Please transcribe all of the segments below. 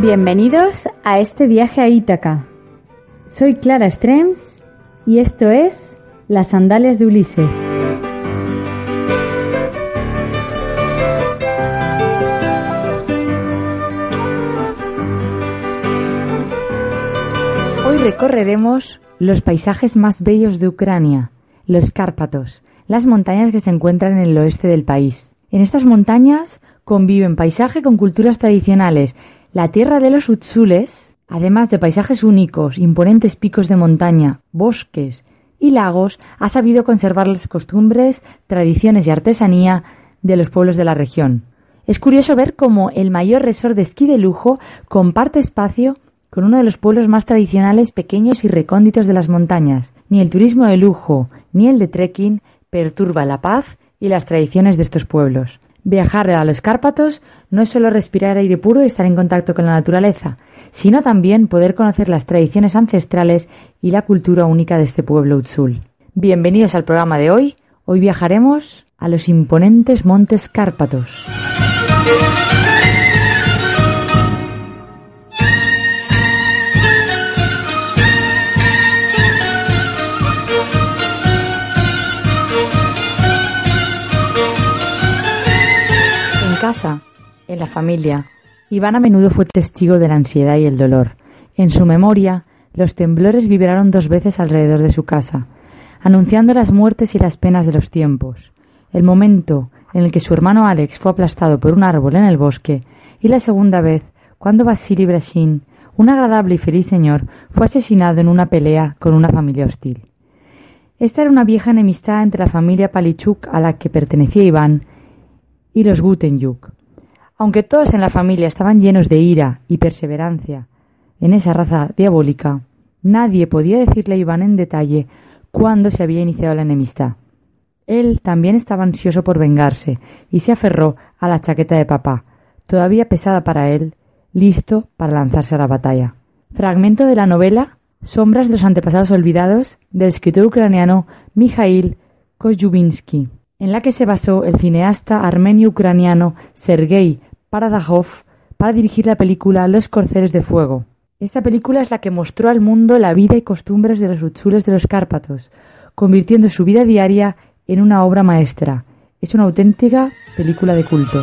Bienvenidos a este viaje a Ítaca. Soy Clara Strems y esto es Las Sandalias de Ulises. Hoy recorreremos los paisajes más bellos de Ucrania, los Cárpatos, las montañas que se encuentran en el oeste del país. En estas montañas conviven paisaje con culturas tradicionales, la tierra de los Utsules, además de paisajes únicos, imponentes picos de montaña, bosques y lagos, ha sabido conservar las costumbres, tradiciones y artesanía de los pueblos de la región. Es curioso ver cómo el mayor resort de esquí de lujo comparte espacio con uno de los pueblos más tradicionales, pequeños y recónditos de las montañas. Ni el turismo de lujo ni el de trekking perturba la paz y las tradiciones de estos pueblos. Viajar a los Cárpatos no es solo respirar aire puro y estar en contacto con la naturaleza, sino también poder conocer las tradiciones ancestrales y la cultura única de este pueblo Utsul. Bienvenidos al programa de hoy. Hoy viajaremos a los imponentes montes Cárpatos. Casa, en la familia, Iván a menudo fue testigo de la ansiedad y el dolor. En su memoria, los temblores vibraron dos veces alrededor de su casa, anunciando las muertes y las penas de los tiempos. El momento en el que su hermano Alex fue aplastado por un árbol en el bosque, y la segunda vez, cuando Vasily Brashin, un agradable y feliz señor, fue asesinado en una pelea con una familia hostil. Esta era una vieja enemistad entre la familia Palichuk a la que pertenecía Iván y los Gutenyuk. Aunque todos en la familia estaban llenos de ira y perseverancia en esa raza diabólica, nadie podía decirle a Iván en detalle cuándo se había iniciado la enemistad. Él también estaba ansioso por vengarse y se aferró a la chaqueta de papá, todavía pesada para él, listo para lanzarse a la batalla. Fragmento de la novela Sombras de los antepasados olvidados del escritor ucraniano Mikhail en la que se basó el cineasta armenio-ucraniano Sergei Paradajov para dirigir la película Los Corceles de Fuego. Esta película es la que mostró al mundo la vida y costumbres de los Utsules de los Cárpatos, convirtiendo su vida diaria en una obra maestra. Es una auténtica película de culto.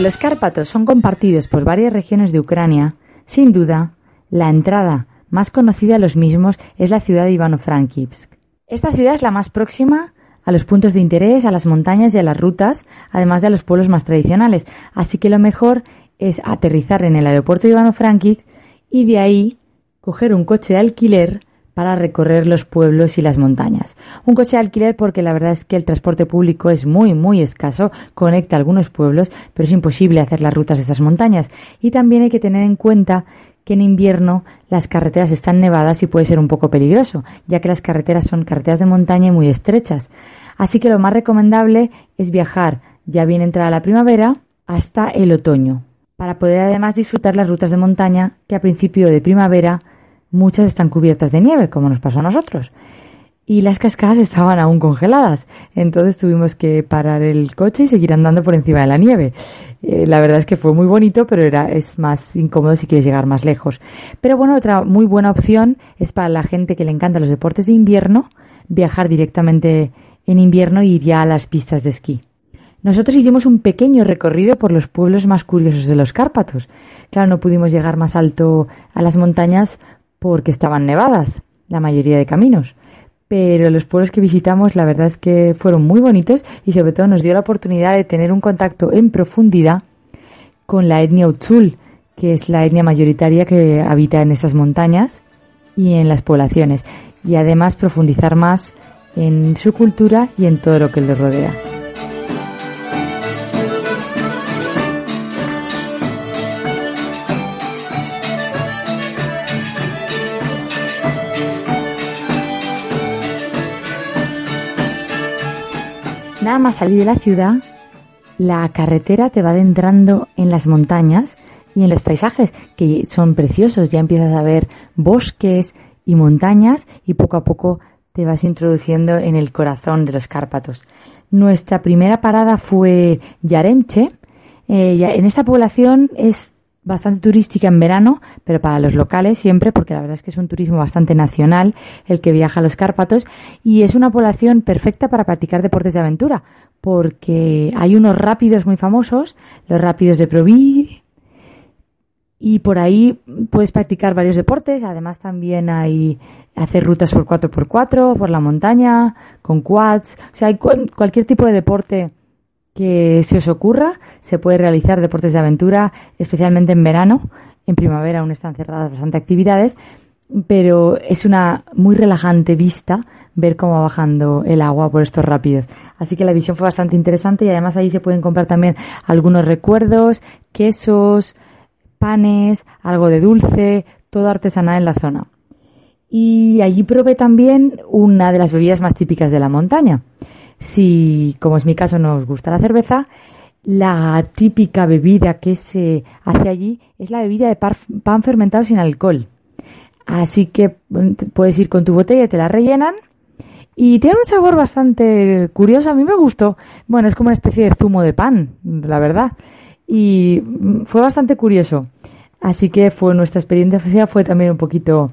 Los Cárpatos son compartidos por varias regiones de Ucrania, sin duda, la entrada más conocida a los mismos es la ciudad de Ivano-Frankivsk. Esta ciudad es la más próxima a los puntos de interés, a las montañas y a las rutas, además de a los pueblos más tradicionales. Así que lo mejor es aterrizar en el aeropuerto de Ivano-Frankivsk y de ahí coger un coche de alquiler para recorrer los pueblos y las montañas. Un coche de alquiler porque la verdad es que el transporte público es muy, muy escaso, conecta algunos pueblos, pero es imposible hacer las rutas de estas montañas. Y también hay que tener en cuenta que en invierno las carreteras están nevadas y puede ser un poco peligroso, ya que las carreteras son carreteras de montaña y muy estrechas. Así que lo más recomendable es viajar ya bien entrada la primavera hasta el otoño, para poder además disfrutar las rutas de montaña que a principio de primavera muchas están cubiertas de nieve, como nos pasó a nosotros. Y las cascadas estaban aún congeladas, entonces tuvimos que parar el coche y seguir andando por encima de la nieve. Eh, la verdad es que fue muy bonito, pero era, es más incómodo si quieres llegar más lejos. Pero bueno, otra muy buena opción es para la gente que le encantan los deportes de invierno, viajar directamente en invierno y ir ya a las pistas de esquí. Nosotros hicimos un pequeño recorrido por los pueblos más curiosos de los Cárpatos. Claro, no pudimos llegar más alto a las montañas porque estaban nevadas la mayoría de caminos. pero los pueblos que visitamos la verdad es que fueron muy bonitos y sobre todo nos dio la oportunidad de tener un contacto en profundidad con la etnia Utzul, que es la etnia mayoritaria que habita en esas montañas y en las poblaciones, y además profundizar más en su cultura y en todo lo que les rodea. Más salir de la ciudad, la carretera te va adentrando en las montañas y en los paisajes que son preciosos. Ya empiezas a ver bosques y montañas y poco a poco te vas introduciendo en el corazón de los Cárpatos. Nuestra primera parada fue Yaremche. Eh, en esta población es bastante turística en verano, pero para los locales siempre, porque la verdad es que es un turismo bastante nacional el que viaja a los Cárpatos y es una población perfecta para practicar deportes de aventura, porque hay unos rápidos muy famosos, los rápidos de Proví, y por ahí puedes practicar varios deportes. Además también hay hacer rutas por 4x4, por la montaña, con quads. O sea, hay cualquier tipo de deporte que se os ocurra. Se puede realizar deportes de aventura, especialmente en verano. En primavera aún están cerradas bastante actividades. Pero es una muy relajante vista ver cómo va bajando el agua por estos rápidos. Así que la visión fue bastante interesante y además ahí se pueden comprar también algunos recuerdos, quesos, panes, algo de dulce, todo artesanal en la zona. Y allí probé también una de las bebidas más típicas de la montaña. Si, como es mi caso, no os gusta la cerveza, la típica bebida que se hace allí es la bebida de pan fermentado sin alcohol. Así que mm, puedes ir con tu botella, te la rellenan y tiene un sabor bastante curioso. A mí me gustó. Bueno, es como una especie de zumo de pan, la verdad y fue bastante curioso. Así que fue nuestra experiencia fue también un poquito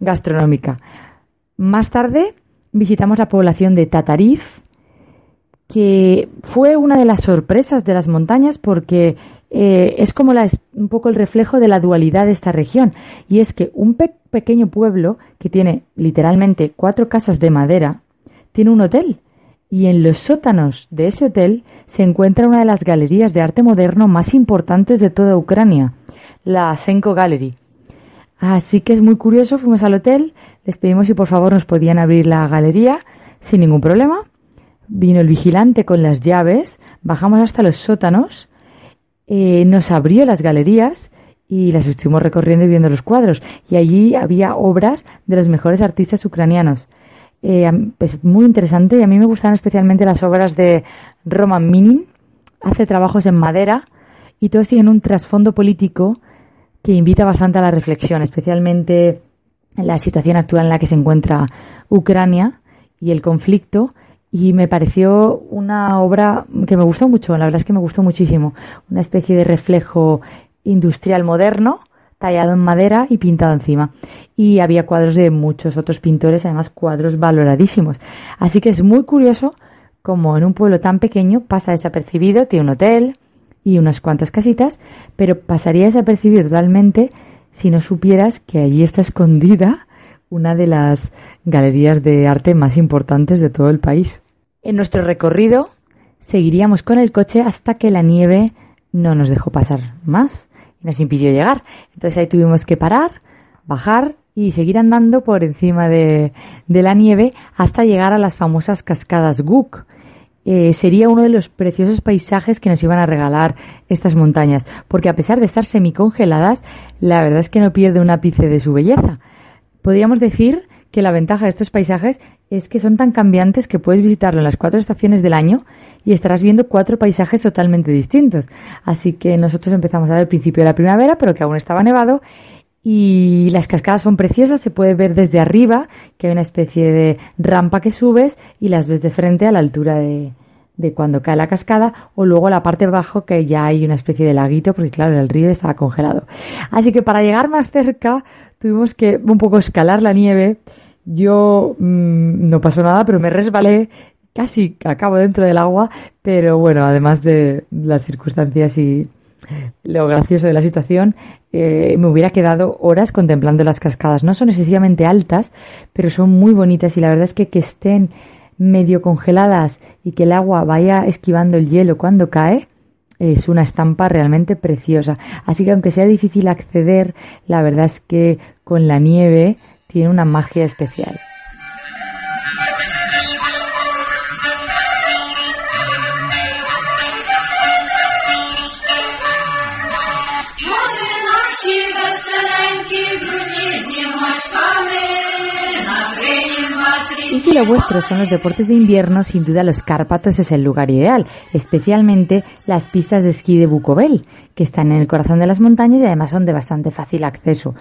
gastronómica. Más tarde visitamos la población de Tatarif, que fue una de las sorpresas de las montañas porque eh, es como la, un poco el reflejo de la dualidad de esta región. Y es que un pequeño pueblo que tiene literalmente cuatro casas de madera tiene un hotel y en los sótanos de ese hotel se encuentra una de las galerías de arte moderno más importantes de toda Ucrania, la Zenko Gallery. Así que es muy curioso, fuimos al hotel, les pedimos si por favor nos podían abrir la galería sin ningún problema. Vino el vigilante con las llaves, bajamos hasta los sótanos, eh, nos abrió las galerías y las estuvimos recorriendo y viendo los cuadros. Y allí había obras de los mejores artistas ucranianos eh, es muy interesante y a mí me gustan especialmente las obras de Roman Minin. Hace trabajos en madera y todos tienen un trasfondo político que invita bastante a la reflexión, especialmente en la situación actual en la que se encuentra Ucrania y el conflicto. Y me pareció una obra que me gustó mucho, la verdad es que me gustó muchísimo. Una especie de reflejo industrial moderno tallado en madera y pintado encima. Y había cuadros de muchos otros pintores, además cuadros valoradísimos. Así que es muy curioso como en un pueblo tan pequeño pasa desapercibido, tiene un hotel y unas cuantas casitas, pero pasaría desapercibido totalmente si no supieras que allí está escondida una de las galerías de arte más importantes de todo el país. En nuestro recorrido seguiríamos con el coche hasta que la nieve no nos dejó pasar más nos impidió llegar. Entonces ahí tuvimos que parar, bajar y seguir andando por encima de, la nieve hasta llegar a las famosas cascadas Guk. Eh, sería uno de los preciosos paisajes que nos iban a regalar estas montañas, porque a pesar de estar semicongeladas, la verdad es que no pierde un ápice de su belleza. Podríamos decir que la ventaja de estos paisajes es que son tan cambiantes que puedes visitarlo en las cuatro estaciones del año y estarás viendo cuatro paisajes totalmente distintos. Así que nosotros empezamos a ver el principio de la primavera, pero que aún estaba nevado y las cascadas son preciosas, se puede ver desde arriba, que hay una especie de rampa que subes y las ves de frente a la altura de, de cuando cae la cascada o luego la parte de abajo que ya hay una especie de laguito porque claro el río estaba congelado así que para llegar más cerca tuvimos que un poco escalar la nieve yo mm, no pasó nada, pero me resbalé, casi acabo dentro del agua, pero bueno, además de las circunstancias y lo gracioso de la situación, eh, me hubiera quedado horas contemplando las cascadas. No son excesivamente altas, pero son muy bonitas y la verdad es que que estén medio congeladas y que el agua vaya esquivando el hielo cuando cae, es una estampa realmente preciosa. Así que aunque sea difícil acceder, la verdad es que con la nieve tiene una magia especial. Y si lo vuestro son los deportes de invierno, sin duda los Cárpatos es el lugar ideal, especialmente las pistas de esquí de Bukovel, que están en el corazón de las montañas y además son de bastante fácil acceso.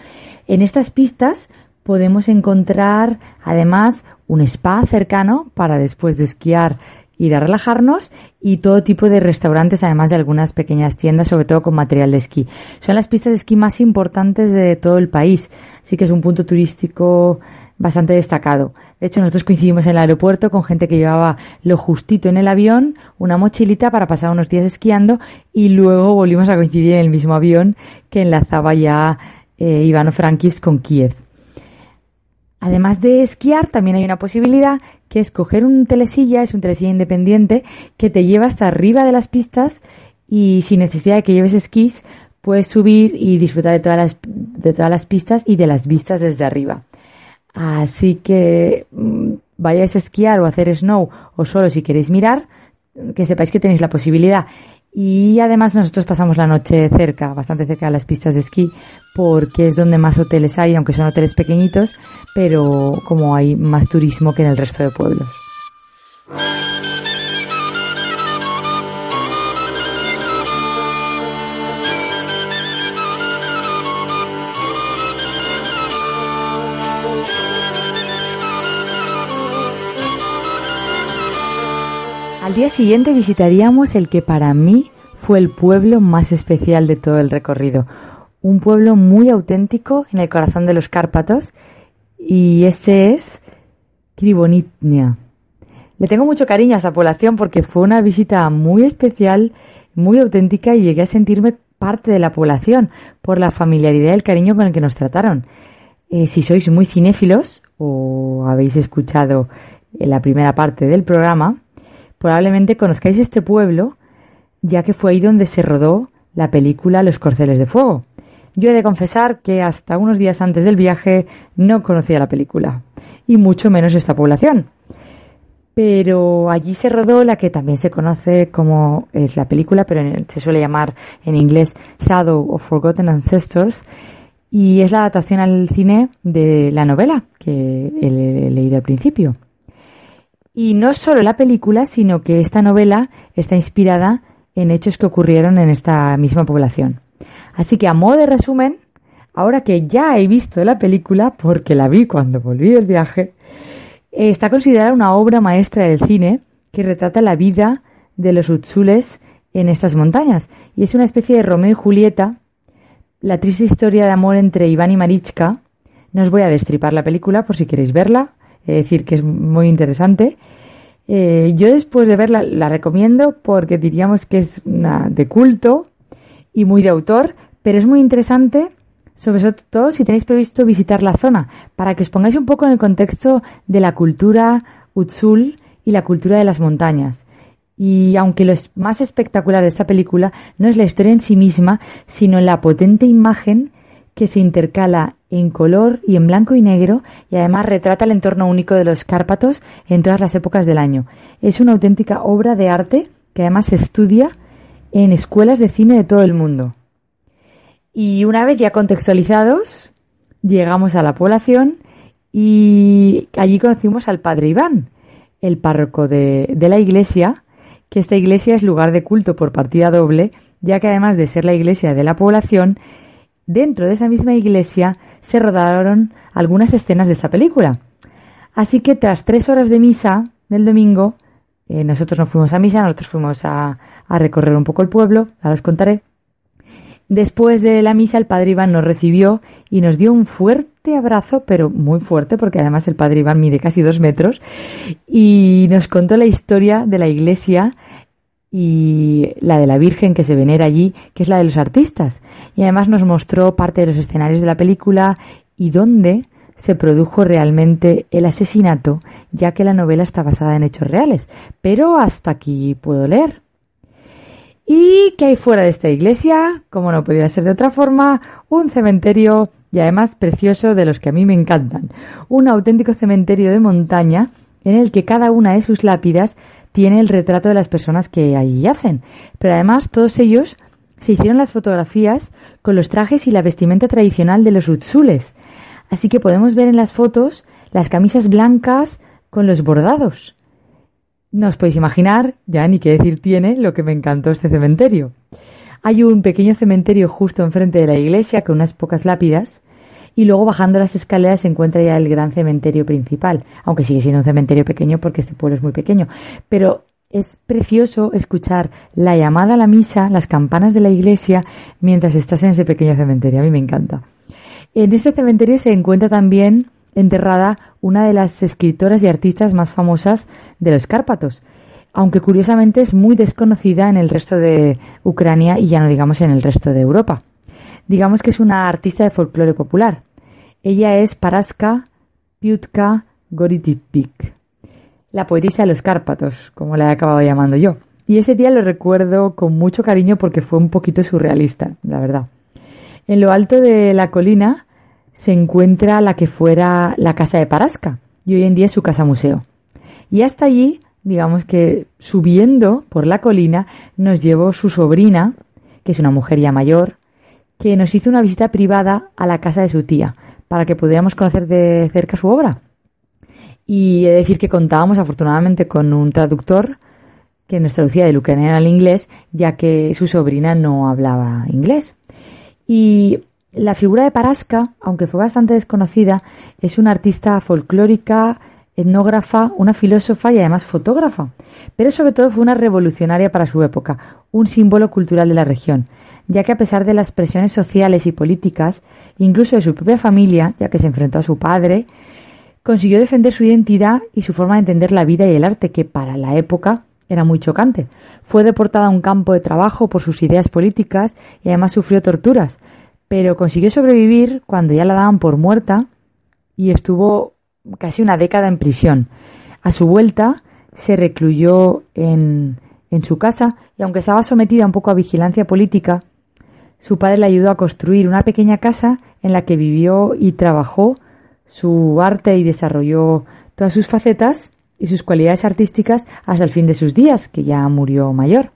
En estas pistas podemos encontrar además un spa cercano para después de esquiar ir a relajarnos y todo tipo de restaurantes, además de algunas pequeñas tiendas, sobre todo con material de esquí. Son las pistas de esquí más importantes de todo el país, así que es un punto turístico bastante destacado. De hecho, nosotros coincidimos en el aeropuerto con gente que llevaba lo justito en el avión, una mochilita para pasar unos días esquiando y luego volvimos a coincidir en el mismo avión que enlazaba ya eh, Ivano Frankivs con Kiev. Además de esquiar, también hay una posibilidad que es coger un telesilla, es un telesilla independiente, que te lleva hasta arriba de las pistas y sin necesidad de que lleves esquís, puedes subir y disfrutar de todas las, de todas las pistas y de las vistas desde arriba. Así que mm, vayáis a esquiar o a hacer snow o solo si queréis mirar, que sepáis que tenéis la posibilidad. Y además nosotros pasamos la noche cerca, bastante cerca de las pistas de esquí, porque es donde más hoteles hay, aunque son hoteles pequeñitos, pero como hay más turismo que en el resto de pueblos. Al día siguiente visitaríamos el que para mí fue el pueblo más especial de todo el recorrido. Un pueblo muy auténtico en el corazón de los Cárpatos y este es Krivonitnia. Le tengo mucho cariño a esa población porque fue una visita muy especial, muy auténtica y llegué a sentirme parte de la población por la familiaridad y el cariño con el que nos trataron. Eh, si sois muy cinéfilos o habéis escuchado la primera parte del programa, probablemente conozcáis este pueblo, ya que fue ahí donde se rodó la película Los Corceles de Fuego. Yo he de confesar que hasta unos días antes del viaje no conocía la película, y mucho menos esta población. Pero allí se rodó la que también se conoce como es la película, pero se suele llamar en inglés Shadow of Forgotten Ancestors, y es la adaptación al cine de la novela que he leído al principio. Y no solo la película, sino que esta novela está inspirada en hechos que ocurrieron en esta misma población. Así que a modo de resumen, ahora que ya he visto la película, porque la vi cuando volví del viaje, está considerada una obra maestra del cine que retrata la vida de los Utsules en estas montañas. Y es una especie de Romeo y Julieta, la triste historia de amor entre Iván y Marichka. No os voy a destripar la película por si queréis verla, es decir, que es muy interesante. Eh, yo después de verla la recomiendo porque diríamos que es una de culto y muy de autor, pero es muy interesante, sobre todo si tenéis previsto visitar la zona, para que os pongáis un poco en el contexto de la cultura Utsul y la cultura de las montañas. Y aunque lo más espectacular de esta película no es la historia en sí misma, sino la potente imagen que se intercala en color y en blanco y negro y además retrata el entorno único de los Cárpatos en todas las épocas del año. Es una auténtica obra de arte que además se estudia en escuelas de cine de todo el mundo. Y una vez ya contextualizados, llegamos a la población y allí conocimos al padre Iván, el párroco de, de la iglesia, que esta iglesia es lugar de culto por partida doble, ya que además de ser la iglesia de la población, dentro de esa misma iglesia se rodaron algunas escenas de esta película. Así que tras tres horas de misa del domingo, eh, nosotros no fuimos a misa, nosotros fuimos a, a, recorrer un poco el pueblo, ahora os contaré. Después de la misa el padre Iván nos recibió y nos dio un fuerte abrazo, pero muy fuerte, porque además el padre Iván mide casi dos metros, y nos contó la historia de la iglesia y la de la Virgen que se venera allí, que es la de los artistas. Y además nos mostró parte de los escenarios de la película y dónde se produjo realmente el asesinato, ya que la novela está basada en hechos reales. Pero hasta aquí puedo leer. ¿Y qué hay fuera de esta iglesia? Como no podía ser de otra forma, un cementerio y además precioso de los que a mí me encantan. Un auténtico cementerio de montaña en el que cada una de sus lápidas tiene el retrato de las personas que allí yacen. Pero además todos ellos se hicieron las fotografías con los trajes y la vestimenta tradicional de los utsules. Así que podemos ver en las fotos las camisas blancas con los bordados. No os podéis imaginar, ya ni qué decir tiene, lo que me encantó este cementerio. Hay un pequeño cementerio justo enfrente de la iglesia con unas pocas lápidas y luego bajando las escaleras se encuentra ya el gran cementerio principal, aunque sigue siendo un cementerio pequeño porque este pueblo es muy pequeño. Pero es precioso escuchar la llamada a la misa, las campanas de la iglesia, mientras estás en ese pequeño cementerio. A mí me encanta. En este cementerio se encuentra también enterrada una de las escritoras y artistas más famosas de los Cárpatos, aunque curiosamente es muy desconocida en el resto de Ucrania y ya no digamos en el resto de Europa. Digamos que es una artista de folclore popular. Ella es Paraska Piutka Goritipik, la poetisa de los Cárpatos, como la he acabado llamando yo. Y ese día lo recuerdo con mucho cariño porque fue un poquito surrealista, la verdad. En lo alto de la colina se encuentra la que fuera la casa de Paraska y hoy en día es su casa museo. Y hasta allí, digamos que subiendo por la colina, nos llevó su sobrina, que es una mujer ya mayor, que nos hizo una visita privada a la casa de su tía, para que pudiéramos conocer de cerca su obra. Y he de decir que contábamos afortunadamente con un traductor que nos traducía del ucraniano al inglés, ya que su sobrina no hablaba inglés. Y la figura de Paraska, aunque fue bastante desconocida, es una artista folclórica, etnógrafa, una filósofa y además fotógrafa. Pero sobre todo fue una revolucionaria para su época, un símbolo cultural de la región, ya que a pesar de las presiones sociales y políticas, incluso de su propia familia, ya que se enfrentó a su padre, consiguió defender su identidad y su forma de entender la vida y el arte, que para la época era muy chocante. Fue deportada a un campo de trabajo por sus ideas políticas y además sufrió torturas, pero consiguió sobrevivir cuando ya la daban por muerta y estuvo casi una década en prisión. A su vuelta se recluyó en, en su casa y aunque estaba sometida un poco a vigilancia política, su padre le ayudó a construir una pequeña casa en la que vivió y trabajó su arte y desarrolló todas sus facetas y sus cualidades artísticas hasta el fin de sus días, que ya murió mayor.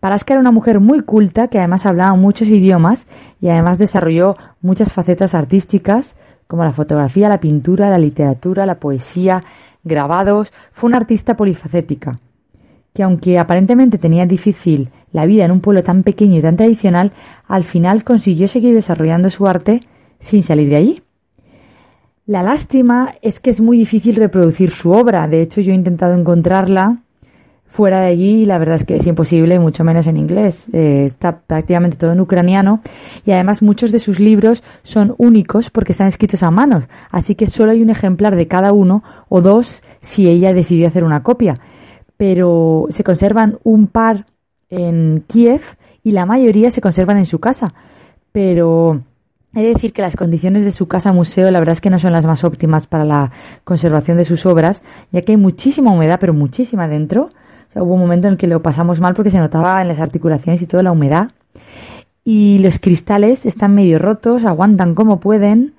Paraska era una mujer muy culta que además hablaba muchos idiomas y además desarrolló muchas facetas artísticas como la fotografía, la pintura, la literatura, la poesía, grabados. Fue una artista polifacética que aunque aparentemente tenía difícil la vida en un pueblo tan pequeño y tan tradicional, al final consiguió seguir desarrollando su arte sin salir de allí. La lástima es que es muy difícil reproducir su obra. De hecho, yo he intentado encontrarla fuera de allí y la verdad es que es imposible, mucho menos en inglés. Eh, está prácticamente todo en ucraniano y además muchos de sus libros son únicos porque están escritos a manos. Así que solo hay un ejemplar de cada uno o dos si ella decidió hacer una copia. Pero se conservan un par en Kiev y la mayoría se conservan en su casa. Pero He de decir que las condiciones de su casa museo la verdad es que no son las más óptimas para la conservación de sus obras, ya que hay muchísima humedad, pero muchísima dentro. hubo un momento en el que lo pasamos mal porque se notaba en las articulaciones y toda la humedad. Y los cristales están medio rotos, aguantan como pueden.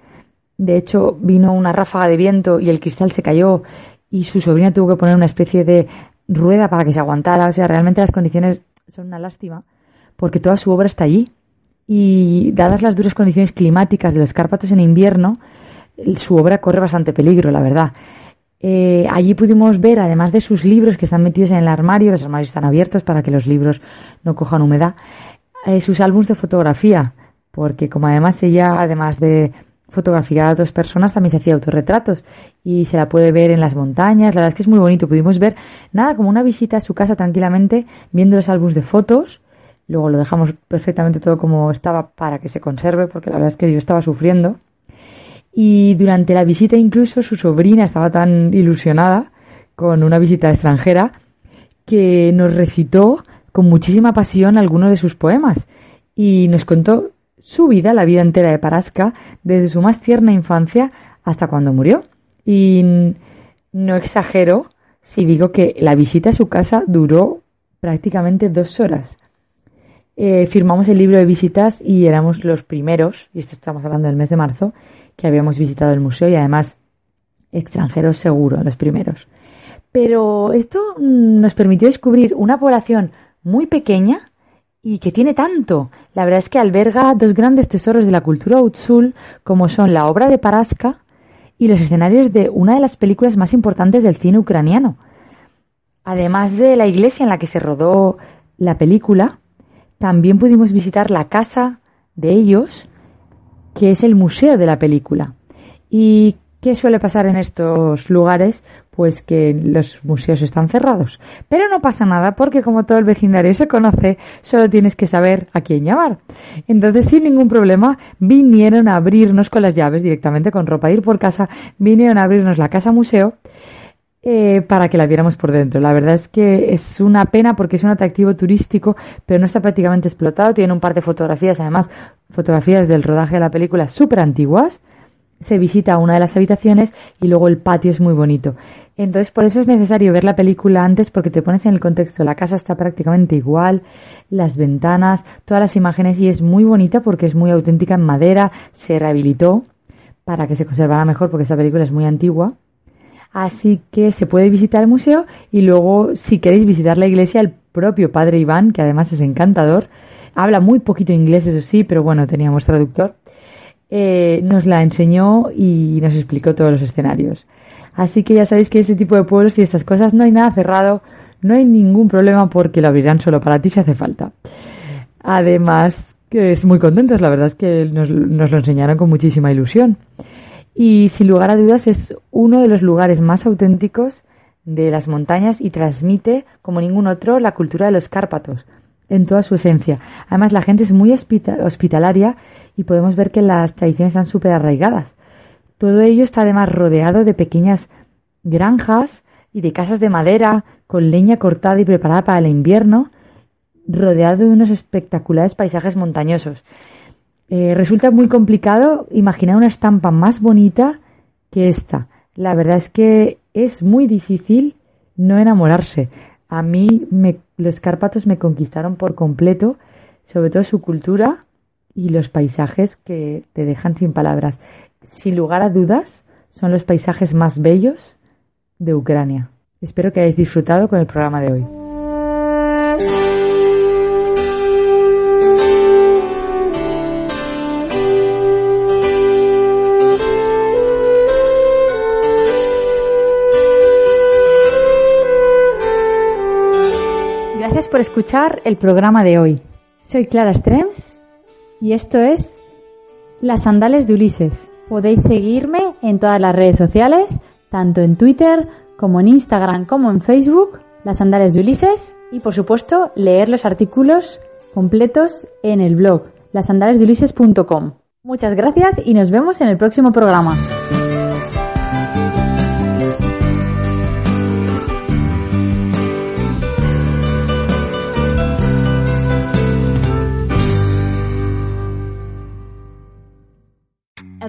De hecho, vino una ráfaga de viento y el cristal se cayó y su sobrina tuvo que poner una especie de rueda para que se aguantara. O sea, realmente las condiciones son una lástima porque toda su obra está allí y dadas las duras condiciones climáticas de los Cárpatos en invierno, su obra corre bastante peligro, la verdad. Eh, allí pudimos ver, además de sus libros que están metidos en el armario, los armarios están abiertos para que los libros no cojan humedad, eh, sus álbumes de fotografía, porque como además ella, además de fotografiar a dos personas, también se hacía autorretratos y se la puede ver en las montañas, la verdad es que es muy bonito, pudimos ver nada como una visita a su casa tranquilamente, viendo los álbumes de fotos, Luego lo dejamos perfectamente todo como estaba para que se conserve, porque la verdad es que yo estaba sufriendo. Y durante la visita incluso su sobrina estaba tan ilusionada con una visita extranjera que nos recitó con muchísima pasión algunos de sus poemas y nos contó su vida, la vida entera de Parasca, desde su más tierna infancia hasta cuando murió. Y no exagero si digo que la visita a su casa duró prácticamente dos horas. Eh, firmamos el libro de visitas y éramos los primeros, y esto estamos hablando del mes de marzo, que habíamos visitado el museo y además extranjeros seguro, los primeros. Pero esto nos permitió descubrir una población muy pequeña y que tiene tanto. La verdad es que alberga dos grandes tesoros de la cultura Utsul, como son la obra de Paraska y los escenarios de una de las películas más importantes del cine ucraniano. Además de la iglesia en la que se rodó la película, también pudimos visitar la casa de ellos, que es el museo de la película. Y ¿Qué suele pasar en estos lugares? Pues que los museos están cerrados. Pero no pasa nada porque como todo el vecindario se conoce, solo tienes que saber a quién llamar. Entonces, sin ningún problema, vinieron a abrirnos con las llaves directamente con ropa ir por casa, vinieron a abrirnos la casa museo eh, para que la viéramos por dentro. La verdad es que es una pena porque es un atractivo turístico, pero no está prácticamente explotado. Tiene un par de fotografías, además, fotografías del rodaje de la película súper antiguas se visita una de las habitaciones y luego el patio es muy bonito. Entonces, por eso es necesario ver la película antes porque te pones en el contexto. La casa está prácticamente igual, las ventanas, todas las imágenes y es muy bonita porque es muy auténtica en madera, se rehabilitó para que se conservara mejor porque esta película es muy antigua. Así que se puede visitar el museo y luego, si queréis visitar la iglesia, el propio padre Iván, que además es encantador, habla muy poquito inglés, eso sí, pero bueno, teníamos traductor eh, nos la enseñó y nos explicó todos los escenarios. Así que ya sabéis que este tipo de pueblos y estas cosas no hay nada cerrado, no hay ningún problema porque lo abrirán solo para ti si hace falta. Además, que es muy contentos, la verdad es que nos, nos lo enseñaron con muchísima ilusión. Y sin lugar a dudas es uno de los lugares más auténticos de las montañas y transmite, como ningún otro, la cultura de los Cárpatos en toda su esencia. Además, la gente es muy hospitalaria y podemos ver que las tradiciones están súper arraigadas. Todo ello está además rodeado de pequeñas granjas y de casas de madera con leña cortada y preparada para el invierno, rodeado de unos espectaculares paisajes montañosos. Eh, resulta muy complicado imaginar una estampa más bonita que esta. La verdad es que es muy difícil no enamorarse. A mí los Cárpatos me conquistaron por completo, sobre todo su cultura, y los paisajes que te dejan sin palabras. Sin lugar a dudas, son los paisajes más bellos de Ucrania. Espero que hayáis disfrutado con el programa de hoy. Por escuchar el programa de hoy. Soy Clara Strems y esto es Las Sandales de Ulises. Podéis seguirme en todas las redes sociales, tanto en Twitter como en Instagram como en Facebook, Las Sandales de Ulises, y por supuesto leer los artículos completos en el blog lasandalesdeulises.com. Muchas gracias y nos vemos en el próximo programa.